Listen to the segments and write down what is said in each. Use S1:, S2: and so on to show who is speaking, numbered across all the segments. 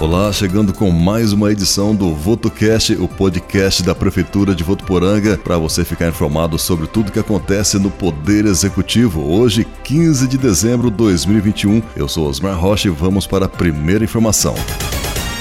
S1: Olá, chegando com mais uma edição do VotoCast, o podcast da Prefeitura de Votuporanga, para você ficar informado sobre tudo que acontece no Poder Executivo. Hoje, 15 de dezembro de 2021, eu sou Osmar Rocha e vamos para a primeira informação.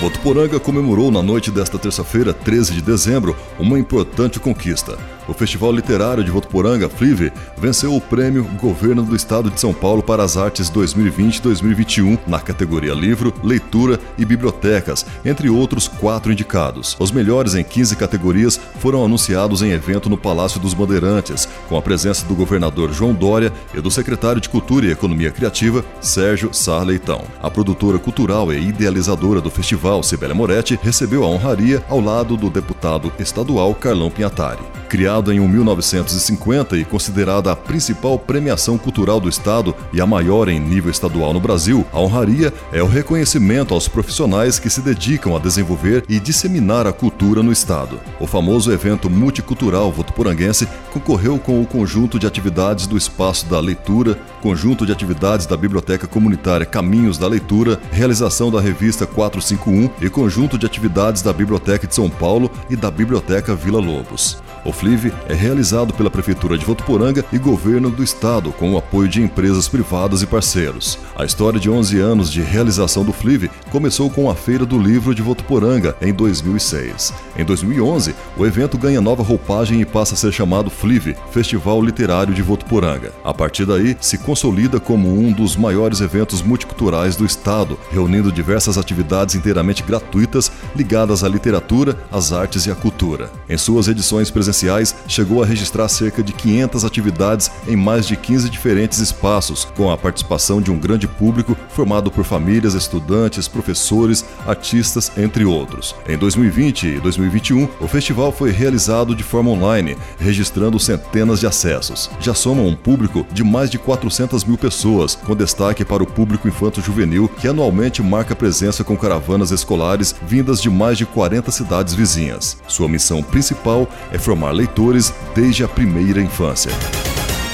S1: Votuporanga comemorou na noite desta terça-feira, 13 de dezembro, uma importante conquista. O Festival Literário de Votuporanga, FLIVE, venceu o prêmio Governo do Estado de São Paulo para as Artes 2020-2021 na categoria Livro, Leitura e Bibliotecas, entre outros quatro indicados. Os melhores em 15 categorias foram anunciados em evento no Palácio dos Bandeirantes, com a presença do governador João Dória e do secretário de Cultura e Economia Criativa, Sérgio Sar Leitão. A produtora cultural e idealizadora do festival, Sibélia Moretti, recebeu a honraria ao lado do deputado estadual Carlão Pinhatari. Criada em 1950 e considerada a principal premiação cultural do Estado e a maior em nível estadual no Brasil, a honraria é o reconhecimento aos profissionais que se dedicam a desenvolver e disseminar a cultura no Estado. O famoso evento multicultural votuporanguense concorreu com o conjunto de atividades do Espaço da Leitura, conjunto de atividades da Biblioteca Comunitária Caminhos da Leitura, realização da revista 451 e conjunto de atividades da Biblioteca de São Paulo e da Biblioteca Vila Lobos. O FLIV é realizado pela Prefeitura de Votuporanga e Governo do Estado, com o apoio de empresas privadas e parceiros. A história de 11 anos de realização do FLIV começou com a Feira do Livro de Votuporanga, em 2006. Em 2011, o evento ganha nova roupagem e passa a ser chamado FLIV, Festival Literário de Votuporanga. A partir daí, se consolida como um dos maiores eventos multiculturais do Estado, reunindo diversas atividades inteiramente gratuitas ligadas à literatura, às artes e à cultura. Em suas edições presenciais, presenciais, chegou a registrar cerca de 500 atividades em mais de 15 diferentes espaços, com a participação de um grande público formado por famílias, estudantes, professores, artistas, entre outros. Em 2020 e 2021, o festival foi realizado de forma online, registrando centenas de acessos. Já soma um público de mais de 400 mil pessoas, com destaque para o público infanto-juvenil, que anualmente marca presença com caravanas escolares vindas de mais de 40 cidades vizinhas. Sua missão principal é formar formar leitores desde a primeira infância.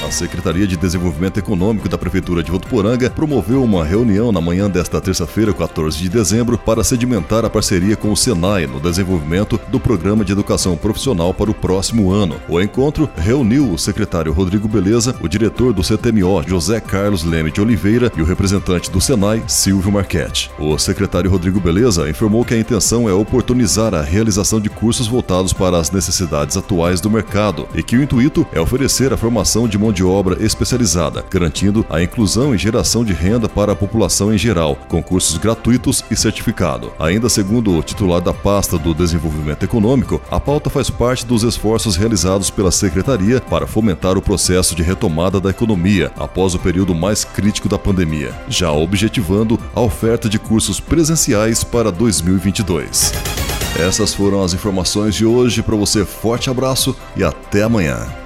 S1: A Secretaria de Desenvolvimento Econômico da Prefeitura de Votuporanga promoveu uma reunião na manhã desta terça-feira, 14 de dezembro, para sedimentar a parceria com o Senai no desenvolvimento do Programa de Educação Profissional para o próximo ano. O encontro reuniu o secretário Rodrigo Beleza, o diretor do CTMO, José Carlos Leme de Oliveira, e o representante do Senai, Silvio Marchetti. O secretário Rodrigo Beleza informou que a intenção é oportunizar a realização de cursos voltados para as necessidades atuais do mercado e que o intuito é oferecer a formação de mão de obra especializada, garantindo a inclusão e geração de renda para a população em geral, com cursos gratuitos e certificado. Ainda segundo o titular da pasta do Desenvolvimento Econômico, a pauta faz parte dos esforços realizados pela Secretaria para fomentar o processo de retomada da economia após o período mais crítico da pandemia, já objetivando a oferta de cursos presenciais para 2022. Essas foram as informações de hoje. Para você, forte abraço e até amanhã.